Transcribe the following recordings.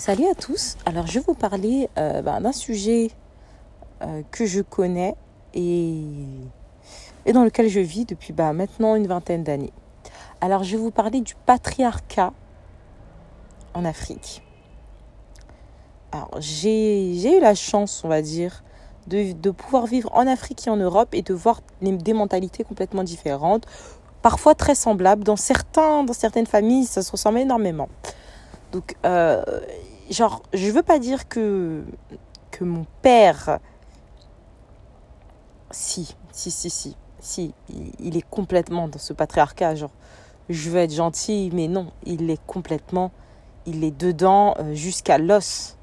Salut à tous. Alors je vais vous parler euh, ben, d'un sujet euh, que je connais et, dans lequel je vis depuis ben, maintenant une vingtaine d'années. Alors je vais vous parler du patriarcat en Afrique. Alors j'ai eu la chance, on va dire, de, pouvoir vivre en Afrique et en Europe et de voir des mentalités complètement différentes, parfois très semblables. Dans, dans certaines familles, ça se ressemble énormément. Donc, euh, genre, je veux pas dire que, que mon père, si, si, si, si, si, il, est complètement dans ce patriarcat, genre, je veux être gentil, mais non, il est complètement, il est dedans euh, jusqu'à l'os.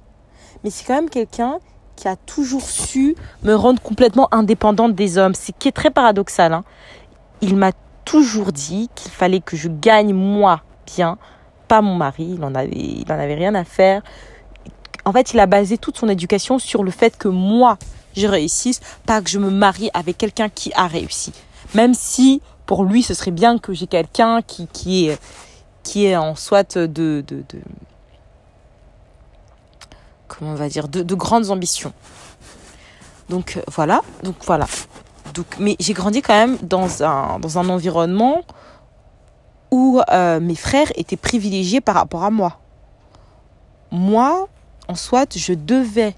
Mais c'est quand même quelqu'un qui a toujours su me rendre complètement indépendante des hommes. C'est qui est très paradoxal. Hein. Il m'a toujours dit qu'il fallait que je gagne moi bien, pas mon mari. Il en avait, avait rien à faire en fait, il a basé toute son éducation sur le fait que moi, je réussisse, pas que je me marie avec quelqu'un qui a réussi. Même si, pour lui, ce serait bien que j'ai quelqu'un qui, qui, est, qui est en soit de, de, de comment on va dire, de, de grandes ambitions. Donc, voilà. Donc, voilà. Donc, mais j'ai grandi quand même dans un, dans un environnement où euh, mes frères étaient privilégiés par rapport à moi. Moi, en soit, je devais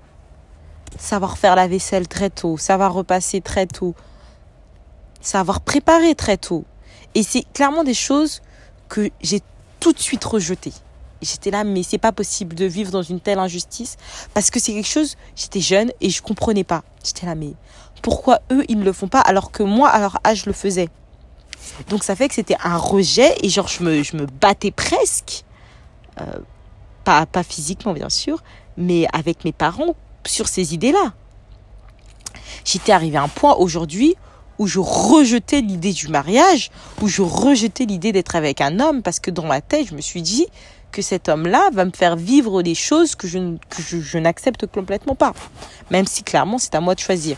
savoir faire la vaisselle très tôt, savoir repasser très tôt, savoir préparer très tôt. Et c'est clairement des choses que j'ai tout de suite rejetées. J'étais là, mais c'est pas possible de vivre dans une telle injustice parce que c'est quelque chose. J'étais jeune et je comprenais pas. J'étais là, mais pourquoi eux ils ne le font pas alors que moi à leur âge je le faisais? Donc ça fait que c'était un rejet et genre je me, je me battais presque euh, pas, physiquement bien sûr, mais avec mes parents sur ces idées-là. J'étais arrivée à un point aujourd'hui où je rejetais l'idée du mariage, où je rejetais l'idée d'être avec un homme, parce que dans ma tête, je me suis dit que cet homme-là va me faire vivre des choses que je, je, n'accepte complètement pas, même si clairement c'est à moi de choisir.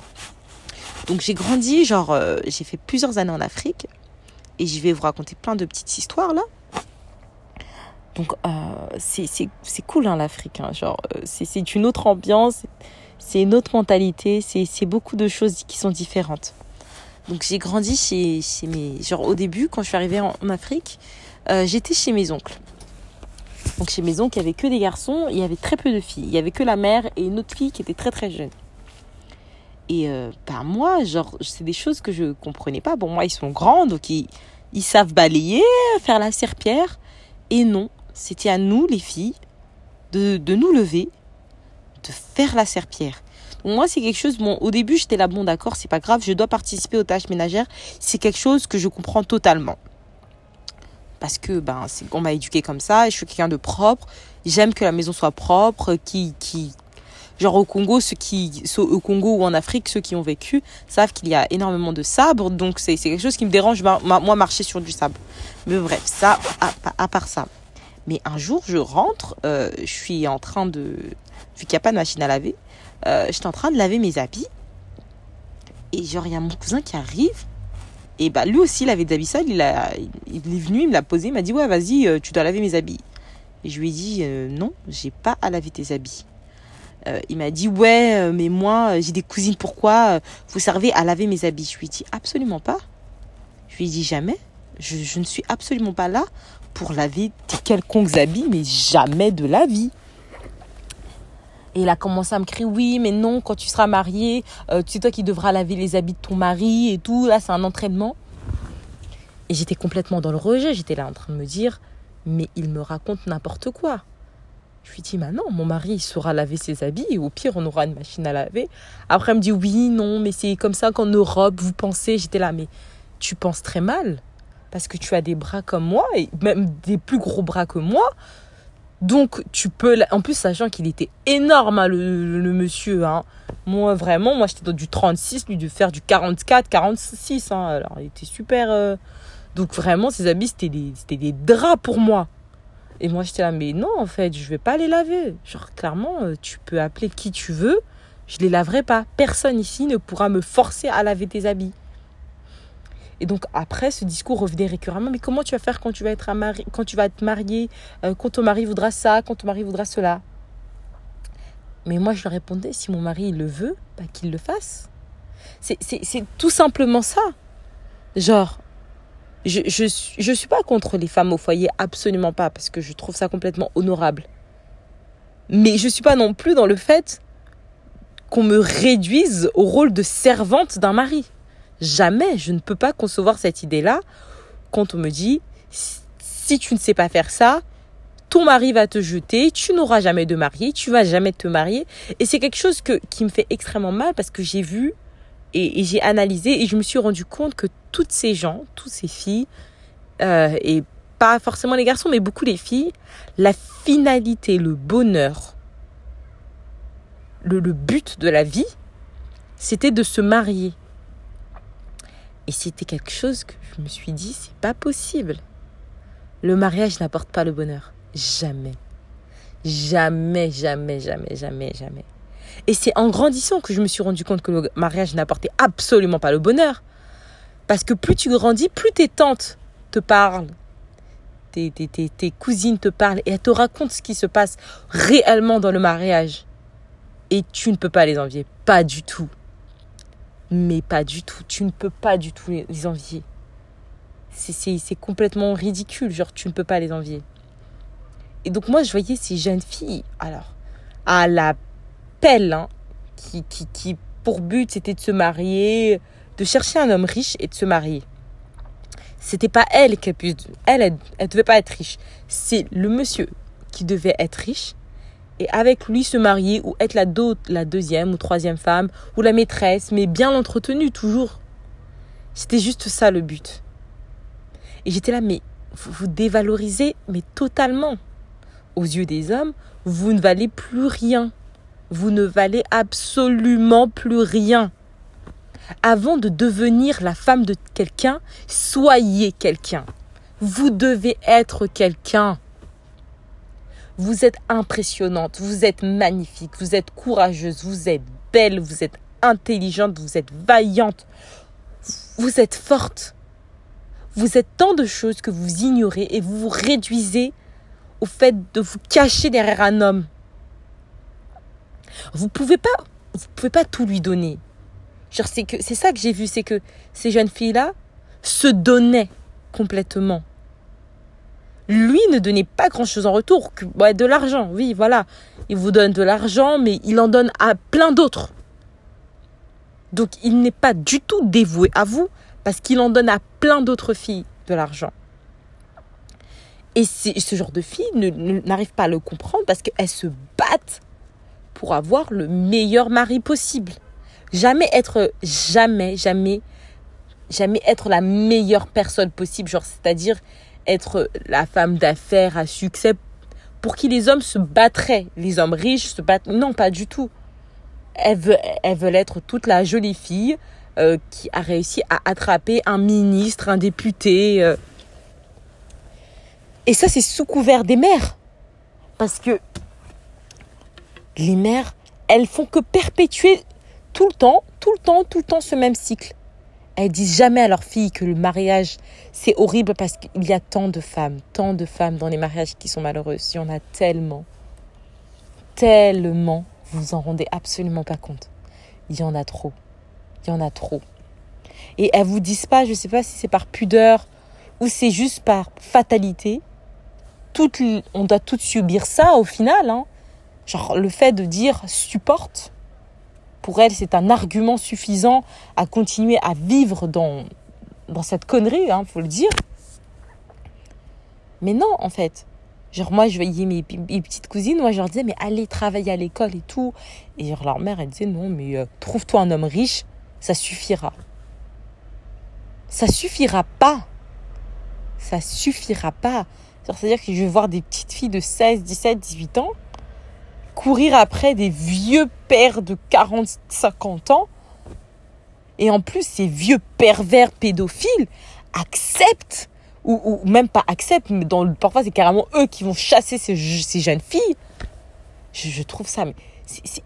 Donc j'ai grandi, genre euh, j'ai fait plusieurs années en Afrique, et je vais vous raconter plein de petites histoires là. Donc, euh, c'est cool, hein, l'Afrique. Hein. Genre, euh, c'est une autre ambiance, c'est une autre mentalité, c'est beaucoup de choses qui sont différentes. Donc, j'ai grandi chez, chez mes. Genre, au début, quand je suis arrivée en, Afrique, euh, j'étais chez mes oncles. Donc, chez mes oncles, il n'y avait que des garçons, il y avait très peu de filles. Il y avait que la mère et une autre fille qui était très très jeune. Et euh, bah, moi, genre, c'est des choses que je comprenais pas. Bon, moi, ils sont grands, donc ils, ils savent balayer, faire la serpillère. Et non, c'était à nous, les filles, de, de nous lever, de faire la serpillère. moi, c'est quelque chose, bon, au début, j'étais là, bon, d'accord, c'est pas grave, je dois participer aux tâches ménagères. C'est quelque chose que je comprends totalement. Parce que, ben, on m'a éduqué comme ça, et je suis quelqu'un de propre. J'aime que la maison soit propre, qui, qui, genre au Congo, ceux qui, au Congo ou en Afrique, ceux qui ont vécu savent qu'il y a énormément de sabre, donc c'est quelque chose qui me dérange, moi, marcher sur du sable. Mais bref, ça, à part ça. Mais un jour, je rentre, euh, je suis en train de. Vu qu'il n'y a pas de machine à laver, euh, j'étais en train de laver mes habits. Et genre, il y a mon cousin qui arrive. Et bah, lui aussi, il avait des habits sales. Il, a, est venu, il me l'a posé. Il m'a dit Ouais, vas-y, euh, tu dois laver mes habits. Et je lui ai dit Non, j'ai pas à laver tes habits. Il m'a dit Ouais, mais moi, j'ai des cousines, pourquoi vous servez à laver mes habits? Je lui ai dit Absolument pas. Je lui ai dit Jamais. Je, je ne suis absolument pas là pour laver tes quelconques habits, mais jamais de la vie. Et il a commencé à me crier, oui, mais non, quand tu seras marié, euh, c'est toi qui devras laver les habits de ton mari et tout. Là, c'est un entraînement. Et j'étais complètement dans le rejet. J'étais là en train de me dire, mais il me raconte n'importe quoi. Je lui dis, bah mon mari, il saura laver ses habits et au pire, on aura une machine à laver. Après, il me dit, oui, non, mais c'est comme ça qu'en Europe, vous pensez. J'étais là, mais tu penses très mal parce que tu as des bras comme moi et même des plus gros bras que moi. Donc tu peux en plus sachant qu'il était énorme hein, le, monsieur hein. Moi vraiment moi j'étais dans du 36 lui de faire du 44 46 hein. Alors il était super euh. donc vraiment ses habits c'était des c'était des draps pour moi. Et moi j'étais là mais non en fait, je vais pas les laver. Genre clairement euh, tu peux appeler qui tu veux, je les laverai pas. Personne ici ne pourra me forcer à laver tes habits. Et donc après, ce discours revenait récurremment. Mais comment tu vas faire quand tu vas être, quand tu vas euh, quand ton mari voudra ça, quand ton mari voudra cela? Mais moi, je leur répondais, si mon mari le veut, bah, qu'il le fasse. C'est tout simplement ça. Genre, je, je, je suis pas contre les femmes au foyer, absolument pas, parce que je trouve ça complètement honorable. Mais je suis pas non plus dans le fait qu'on me réduise au rôle de servante d'un mari. Jamais, je ne peux pas concevoir cette idée-là quand on me dit si tu ne sais pas faire ça, ton mari va te jeter, tu n'auras jamais de mari, tu vas jamais te marier. Et c'est quelque chose que, qui me fait extrêmement mal parce que j'ai vu et, j'ai analysé et je me suis rendu compte que toutes ces gens, toutes ces filles, euh, et pas forcément les garçons, mais beaucoup les filles, la finalité, le bonheur, le, le but de la vie, c'était de se marier. Et c'était quelque chose que je me suis dit, c'est pas possible. Le mariage n'apporte pas le bonheur. Jamais. Jamais, jamais, jamais, jamais, jamais. Et c'est en grandissant que je me suis rendu compte que le mariage n'apportait absolument pas le bonheur. Parce que plus tu grandis, plus tes tantes te parlent, tes, cousines te parlent et elles te racontent ce qui se passe réellement dans le mariage. Et tu ne peux pas les envier. Pas du tout. Mais pas du tout. Tu ne peux pas du tout les envier. C'est complètement ridicule. Genre, tu ne peux pas les envier. Et donc moi, je voyais ces jeunes filles, alors, à la pelle, hein, qui, qui, qui, pour but, c'était de se marier, de chercher un homme riche et de se marier. C'était pas elle qui pu, elle, elle, elle devait pas être riche. C'est le monsieur qui devait être riche et avec lui se marier ou être la, la deuxième ou troisième femme ou la maîtresse, mais bien entretenue toujours. C'était juste ça le but. Et j'étais là, mais vous, vous dévalorisez, mais totalement aux yeux des hommes, vous ne valez plus rien. Vous ne valez absolument plus rien. Avant de devenir la femme de quelqu'un, soyez quelqu'un. Vous devez être quelqu'un. Vous êtes impressionnante, vous êtes magnifique, vous êtes courageuse, vous êtes belle, vous êtes intelligente, vous êtes vaillante, vous êtes forte. Vous êtes tant de choses que vous ignorez et vous vous réduisez au fait de vous cacher derrière un homme. Vous pouvez pouvez pas tout lui donner. C'est ça que j'ai vu, c'est que ces jeunes filles-là se donnaient complètement. Lui ne donnait pas grand-chose en retour, que, de l'argent, oui, voilà. Il vous donne de l'argent, mais il en donne à plein d'autres. Donc il n'est pas du tout dévoué à vous parce qu'il en donne à plein d'autres filles de l'argent. Et ce genre de filles n'arrivent pas à le comprendre parce qu'elles se battent pour avoir le meilleur mari possible. Jamais être, jamais, jamais, jamais être la meilleure personne possible. Genre, c'est-à-dire être la femme d'affaires à succès pour qui les hommes se battraient. Les hommes riches se battent. Non, pas du tout. Elles veulent, être toute la jolie fille euh, qui a réussi à attraper un ministre, un député. Euh, et ça, c'est sous couvert des mères. Parce que les mères, elles font que perpétuer tout le temps, tout le temps, tout le temps ce même cycle. Elles disent jamais à leurs filles que le mariage, c'est horrible parce qu'il y a tant de femmes, tant de femmes dans les mariages qui sont malheureuses. Il y en a tellement. Tellement. Vous vous en rendez absolument pas compte. Il y en a trop. Il y en a trop. Et elles vous disent pas, je sais pas si c'est par pudeur ou c'est juste par fatalité, on doit toutes subir ça au final. Hein. Genre le fait de dire supporte, pour elle, c'est un argument suffisant à continuer à vivre dans, dans cette connerie, hein, faut le dire. Mais non, en fait. Genre, moi, je voyais mes, mes, petites cousines, moi, je leur disais, mais allez travailler à l'école et tout. Et genre, leur mère, elle disait, non, mais euh, trouve-toi un homme riche, ça suffira. Ça suffira pas. Ça suffira pas. C'est-à-dire que je vais voir des petites filles de 16, 17, 18 ans courir après des vieux pères de 40, 50 ans. Et en plus, ces vieux pervers pédophiles acceptent, ou, même pas acceptent, mais dans, parfois c'est carrément eux qui vont chasser ces, ces jeunes filles. Je, trouve ça, mais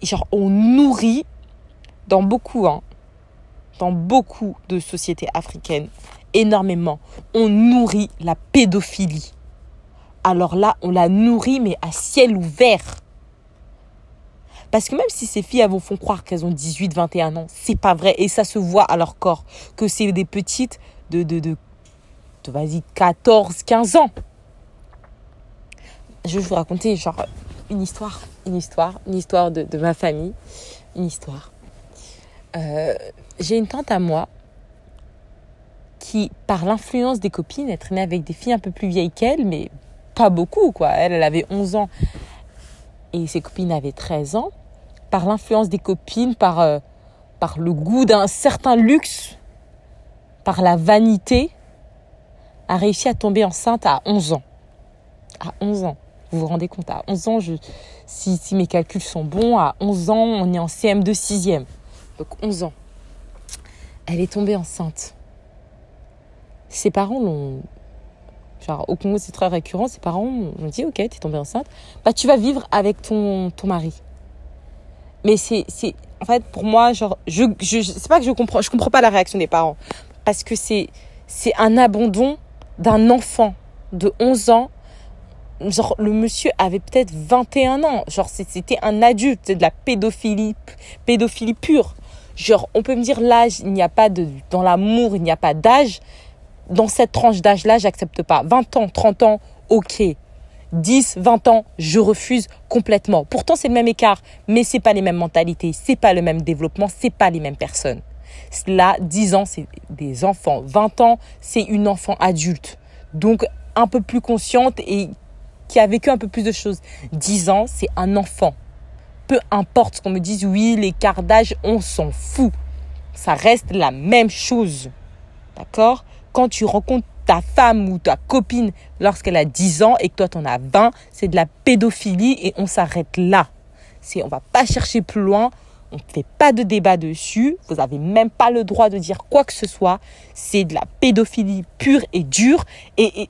genre, on nourrit dans beaucoup, hein, dans beaucoup de sociétés africaines, énormément, on nourrit la pédophilie alors là, on la nourrit, mais à ciel ouvert. Parce que même si ces filles, elles vous font croire qu'elles ont 18, 21 ans, c'est pas vrai. Et ça se voit à leur corps. Que c'est des petites de, vas-y, 14, 15 ans. Je vais vous raconter, genre, une histoire. Une histoire. Une histoire de, de ma famille. Une histoire. Euh, j'ai une tante à moi qui, par l'influence des copines, elle traînait avec des filles un peu plus vieilles qu'elle, mais pas beaucoup, quoi. Elle, elle avait 11 ans et ses copines avaient 13 ans. Par l'influence des copines, par, euh, par le goût d'un certain luxe, par la vanité, a réussi à tomber enceinte à 11 ans. À 11 ans. Vous vous rendez compte, à 11 ans, si, si mes calculs sont bons, à 11 ans, on est en CM2 6e. Donc 11 ans. Elle est tombée enceinte. Ses parents l'ont Genre, au Congo, c'est très récurrent. Ses parents ont dit, ok, t'es tombée enceinte. Bah, tu vas vivre avec ton, ton mari. Mais c'est, c'est, en fait, pour moi, genre, je, je, c'est pas que je comprends, je comprends pas la réaction des parents. Parce que c'est, c'est un abandon d'un enfant de 11 ans. Genre, le monsieur avait peut-être 21 ans. Genre, c'était un adulte. C'est de la pédophilie, pédophilie pure. Genre, on peut me dire l'âge, il n'y a pas de, dans l'amour, il n'y a pas d'âge dans cette tranche d'âge-là, j'accepte pas. 20 ans, 30 ans, ok. 10, 20 ans, je refuse complètement. Pourtant, c'est le même écart, mais c'est pas les mêmes mentalités, c'est pas le même développement, c'est pas les mêmes personnes. Là, 10 ans, c'est des enfants. 20 ans, c'est une enfant adulte. Donc, un peu plus consciente et qui a vécu un peu plus de choses. 10 ans, c'est un enfant. Peu importe ce qu'on me dise, oui, l'écart d'âge, on s'en fout. Ça reste la même chose. D'accord? Quand tu rencontres ta femme ou ta copine lorsqu'elle a 10 ans et que toi tu en as 20, c'est de la pédophilie et on s'arrête là. C'est on va pas chercher plus loin, on ne fait pas de débat dessus, vous n'avez même pas le droit de dire quoi que ce soit, c'est de la pédophilie pure et dure et,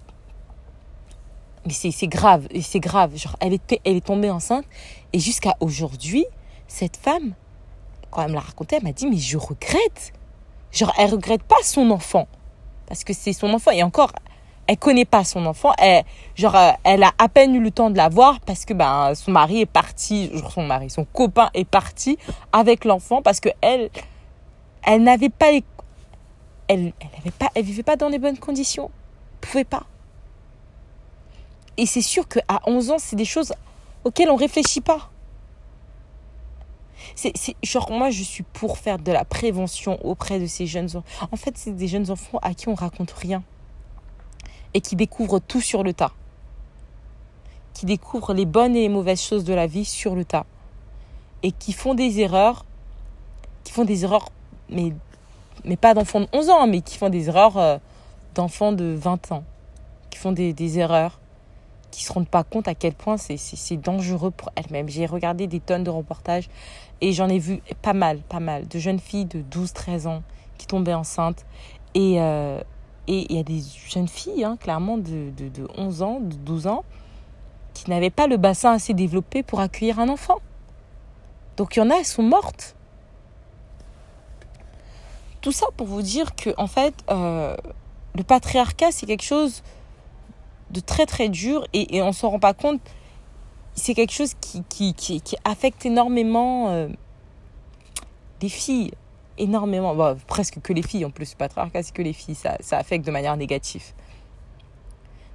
mais c'est grave, c'est grave. Genre, elle, elle est tombée enceinte. Et jusqu'à aujourd'hui, cette femme, quand elle me l'a raconté, elle m'a dit, mais je regrette. Genre, elle regrette pas son enfant parce que c'est son enfant. Et encore elle connaît pas son enfant. Elle genre euh, elle a à peine eu le temps de la voir parce que ben son mari est parti son mari son copain est parti avec l'enfant parce que elle elle n'avait pas elle elle avait pas elle vivait pas dans les bonnes conditions. Pouvait pas. Et c'est sûr qu'à 11 ans c'est des choses auxquelles on réfléchit pas c'est, genre, moi, je suis pour faire de la prévention auprès de ces jeunes enfants. En fait, c'est des jeunes enfants à qui on raconte rien et qui découvrent tout sur le tas. Qui découvrent les bonnes et les mauvaises choses de la vie sur le tas. Et qui font des erreurs, qui font des erreurs, mais, mais pas d'enfants de 11 ans, hein, mais qui font des erreurs euh, d'enfants de 20 ans. Qui font des, des erreurs qui se rendent pas compte à quel point c'est dangereux pour elles-mêmes. J'ai regardé des tonnes de reportages et j'en ai vu pas mal, pas mal de jeunes filles de 12, 13 ans qui tombaient enceintes. Et euh, et il y a des jeunes filles, hein, clairement, de, de, de 11 ans, de 12 ans, qui n'avaient pas le bassin assez développé pour accueillir un enfant. Donc il y en a, elles sont mortes. Tout ça pour vous dire que, en fait, euh, le patriarcat, c'est quelque chose de très très dur et, on s'en rend pas compte. C'est quelque chose qui, affecte énormément euh, les filles. Énormément. Presque que les filles en plus. Pas très c'est que les filles. Ça, ça affecte de manière négative.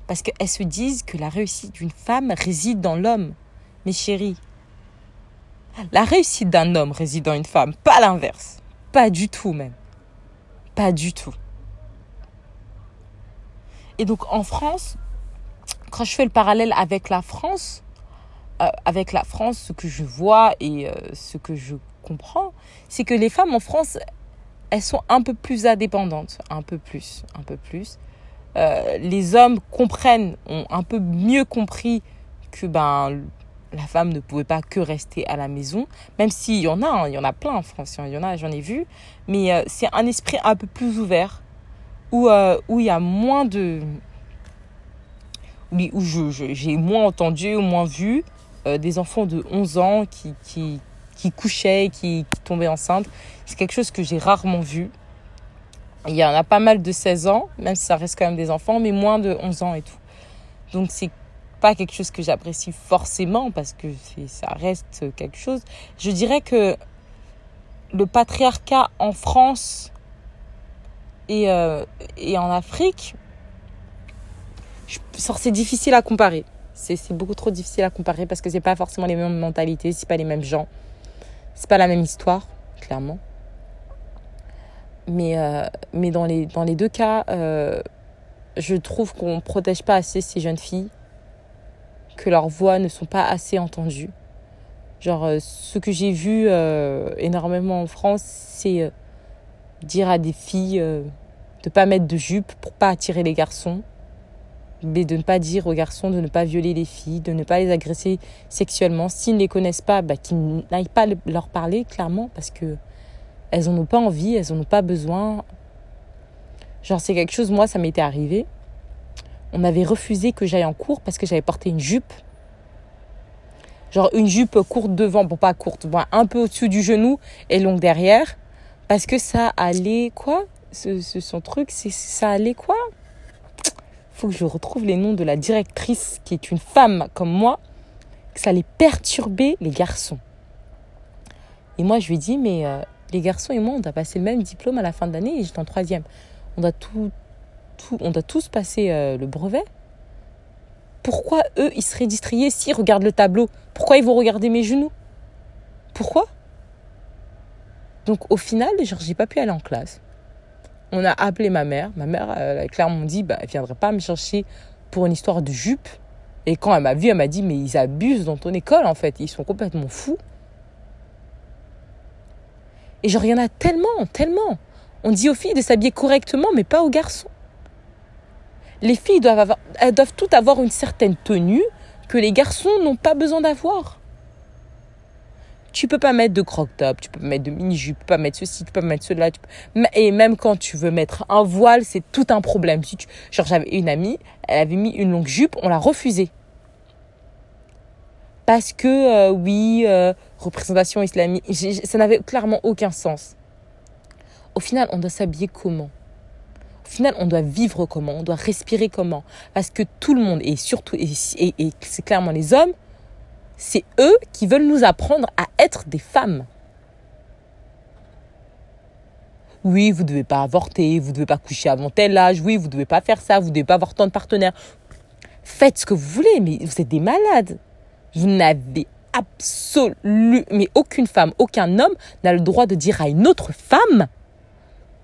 Parce qu'elles se disent que la réussite d'une femme réside dans l'homme. Mes chéris, la réussite d'un homme réside dans une femme, pas l'inverse. Pas du tout même. Pas du tout. Et donc en France, quand je fais le parallèle avec la France, euh, avec la France, ce que je vois et euh, ce que je comprends, c'est que les femmes en France, elles sont un peu plus indépendantes, un peu plus, un peu plus. Euh, les hommes comprennent, ont un peu mieux compris que ben la femme ne pouvait pas que rester à la maison, même s'il y en a, hein, il y en a plein en France, il y en a, j'en ai vu, mais c'est un esprit un peu plus ouvert, où il y a moins de, où j'ai moins entendu moins vu euh, des enfants de 11 ans qui, qui, qui couchaient, qui, qui tombaient enceintes. C'est quelque chose que j'ai rarement vu. Il y en a pas mal de 16 ans, même si ça reste quand même des enfants, mais moins de 11 ans et tout. Donc c'est pas quelque chose que j'apprécie forcément parce que ça reste quelque chose. Je dirais que le patriarcat en France et, euh, et en Afrique, c'est difficile à comparer. C'est beaucoup trop difficile à comparer parce que c'est pas forcément les mêmes mentalités, c'est pas les mêmes gens, c'est pas la même histoire, clairement. Mais, euh, mais dans, les, dans les deux cas, euh, je trouve qu'on ne protège pas assez ces jeunes filles, que leurs voix ne sont pas assez entendues. Genre, euh, ce que j'ai vu énormément en France, c'est dire à des filles de pas mettre de jupe pour pas attirer les garçons mais de ne pas dire aux garçons de ne pas violer les filles, de ne pas les agresser sexuellement. S'ils ne les connaissent pas, bah, qu'ils n'aillent pas leur parler clairement parce que elles n'en ont pas envie, elles n'en ont pas besoin. Genre, c'est quelque chose, moi, ça m'était arrivé. On m'avait refusé que j'aille en cours parce que j'avais porté une jupe. Genre, une jupe courte devant, bon, pas courte, bon, un peu au-dessus du genou et longue derrière. Parce que ça allait, quoi? Ce, Son truc, c'est ça allait quoi? Faut que je retrouve les noms de la directrice qui est une femme comme moi, que ça allait perturber les garçons. Et moi, je lui dis, mais euh, les garçons et moi, on doit passer le même diplôme à la fin de l'année et j'étais en troisième. On doit, tout, tout, on doit tous passer euh, le brevet. Pourquoi eux, ils seraient distraits s'ils regardent le tableau? Pourquoi ils vont regarder mes genoux? Pourquoi? Donc au final, genre, j'ai pas pu aller en classe. On a appelé ma mère. Ma mère, elle a clairement dit, bah, elle viendrait pas me chercher pour une histoire de jupe. Et quand elle m'a vu, elle m'a dit, mais ils abusent dans ton école, en fait. Ils sont complètement fous. Et genre, il y en a tellement, tellement. On dit aux filles de s'habiller correctement, mais pas aux garçons. Les filles doivent, avoir, elles doivent toutes avoir une certaine tenue que les garçons n'ont pas besoin d'avoir. Tu peux pas mettre de croc top, tu peux pas mettre de mini-jupe, tu peux pas mettre ceci, tu peux pas mettre cela. Et même quand tu veux mettre un voile, c'est tout un problème. Tu... Genre, j'avais une amie, elle avait mis une longue jupe, on l'a refusée. Parce que, euh, oui, euh, représentation islamique, ça n'avait clairement aucun sens. Au final, on doit s'habiller comment? Au final, on doit vivre comment? On doit respirer comment? Parce que tout le monde, et surtout, et c'est clairement les hommes, c'est eux qui veulent nous apprendre à être des femmes. Oui, vous ne devez pas avorter, vous ne devez pas coucher avant tel âge, oui, vous ne devez pas faire ça, vous ne devez pas avoir tant de partenaires. Faites ce que vous voulez, mais vous êtes des malades. Vous n'avez absolument, mais aucune femme, aucun homme n'a le droit de dire à une autre femme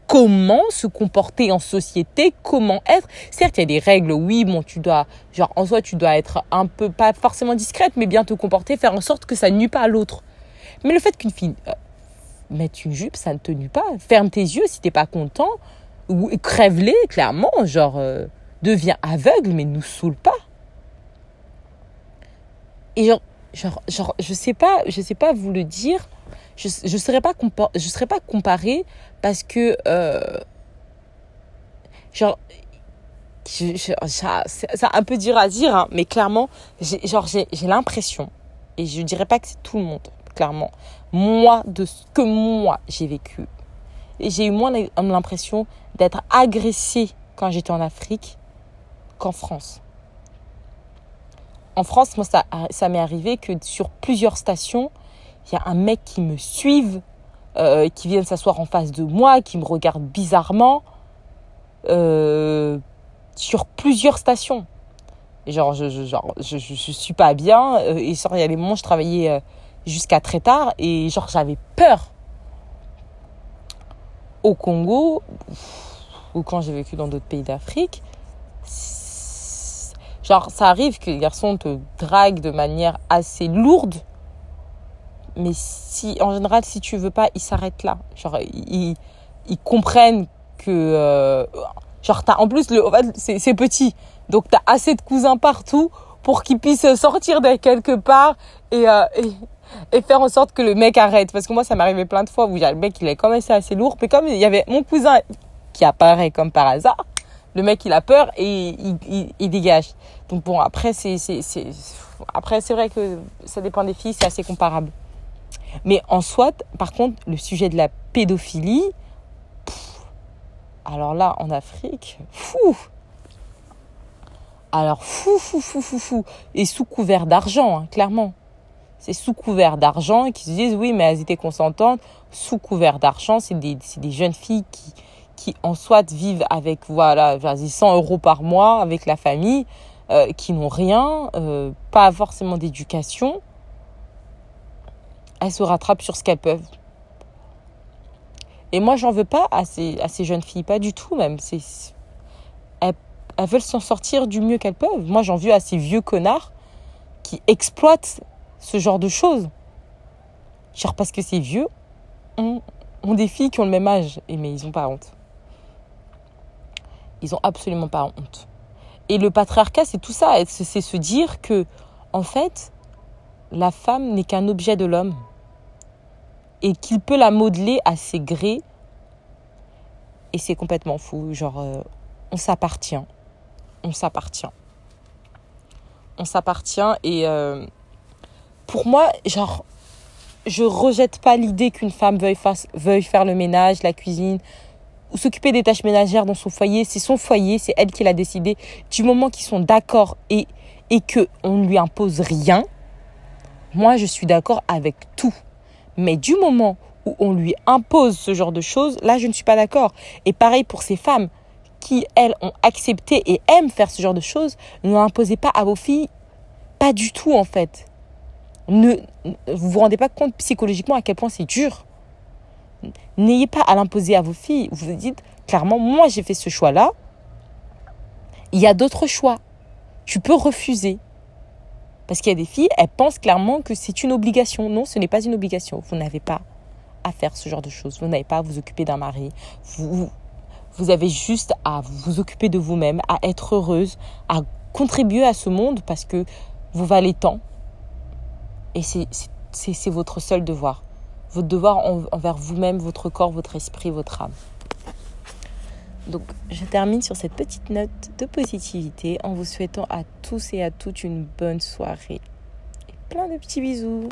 comment se comporter en société, comment être. Certes, il y a des règles, oui, bon, tu dois, genre, en soi, tu dois être un peu, pas forcément discrète, mais bien te comporter, faire en sorte que ça ne nuit pas à l'autre. Mais le fait qu'une fille euh, mette une jupe, ça ne te nuit pas. Ferme tes yeux si t'es pas content, ou crève-les, clairement, genre, euh, deviens aveugle, mais nous saoule pas. Et genre, genre, genre, je sais pas, je sais pas vous le dire, je ne serais pas, je serais pas comparée parce que, euh, genre, ça, c'est un peu dur à dire, hein, mais clairement, genre, j'ai l'impression, et je dirais pas que c'est tout le monde, clairement, moi, de ce que moi j'ai vécu, j'ai eu moins l'impression d'être agressée quand j'étais en Afrique qu'en France. En France, moi, ça, ça m'est arrivé que sur plusieurs stations, il y a un mec qui me suive, euh, qui vient s'asseoir en face de moi, qui me regarde bizarrement euh, sur plusieurs stations. genre, je, je, genre, je, suis pas bien. Euh, et il y a des moments, je travaillais jusqu'à très tard et genre, j'avais peur. Au Congo, ou quand j'ai vécu dans d'autres pays d'Afrique, genre, ça arrive que les garçons te draguent de manière assez lourde mais si, en général, si tu veux pas, ils s'arrêtent là. Genre, ils, ils comprennent que, euh, genre, t'as, en plus, le, c'est, c'est petit. Donc, t'as assez de cousins partout pour qu'ils puissent sortir de quelque part et, euh, et, faire en sorte que le mec arrête. Parce que moi, ça m'arrivait plein de fois où le mec, il est commencé assez lourd. Mais comme il y avait mon cousin qui apparaît comme par hasard, le mec, il a peur et il, il, il dégage. Donc bon, après, c'est, c'est, après, c'est vrai que ça dépend des filles, c'est assez comparable. Mais en soit, par contre, le sujet de la pédophilie, alors là, en Afrique, fou Alors, fou, fou, fou, fou, fou. Et sous couvert d'argent, hein, clairement. C'est sous couvert d'argent qui se disent oui, mais elles étaient consentantes. Sous couvert d'argent, c'est des, des, jeunes filles qui, qui en soit vivent avec voilà 100 euros par mois avec la famille, euh, qui n'ont rien, euh, pas forcément d'éducation. Elles se rattrapent sur ce qu'elles peuvent. Et moi, j'en veux pas à ces, à ces jeunes filles, pas du tout même. Elles, veulent s'en sortir du mieux qu'elles peuvent. Moi, j'en veux à ces vieux connards qui exploitent ce genre de choses. Genre parce que ces vieux ont, des filles qui ont le même âge. Et mais ils n'ont pas honte. Ils ont absolument pas honte. Et le patriarcat, c'est tout ça. C'est se dire que, en fait, la femme n'est qu'un objet de l'homme et qu'il peut la modeler à ses grés. Et c'est complètement fou. Genre, euh, on s'appartient. On s'appartient. On s'appartient. Et euh, pour moi, genre, je rejette pas l'idée qu'une femme veuille, faire le ménage, la cuisine, ou s'occuper des tâches ménagères dans son foyer. C'est son foyer, c'est elle qui l'a décidé. Du moment qu'ils sont d'accord et, et qu'on ne lui impose rien, moi, je suis d'accord avec tout. Mais du moment où on lui impose ce genre de choses, là, je ne suis pas d'accord. Et pareil pour ces femmes qui, elles, ont accepté et aiment faire ce genre de choses, ne l'imposez pas à vos filles. Pas du tout, en fait. Ne, vous vous rendez pas compte psychologiquement à quel point c'est dur. N'ayez pas à l'imposer à vos filles. Vous vous dites, clairement, moi, j'ai fait ce choix-là. Il y a d'autres choix. Tu peux refuser. Parce qu'il y a des filles, elles pensent clairement que c'est une obligation. Non, ce n'est pas une obligation. Vous n'avez pas à faire ce genre de choses. Vous n'avez pas à vous occuper d'un mari. Vous, vous avez juste à vous occuper de vous-même, à être heureuse, à contribuer à ce monde parce que vous valez tant. Et c'est votre seul devoir. Votre devoir envers vous-même, votre corps, votre esprit, votre âme. Donc, je termine sur cette petite note de positivité en vous souhaitant à tous et à toutes une bonne soirée. Et plein de petits bisous.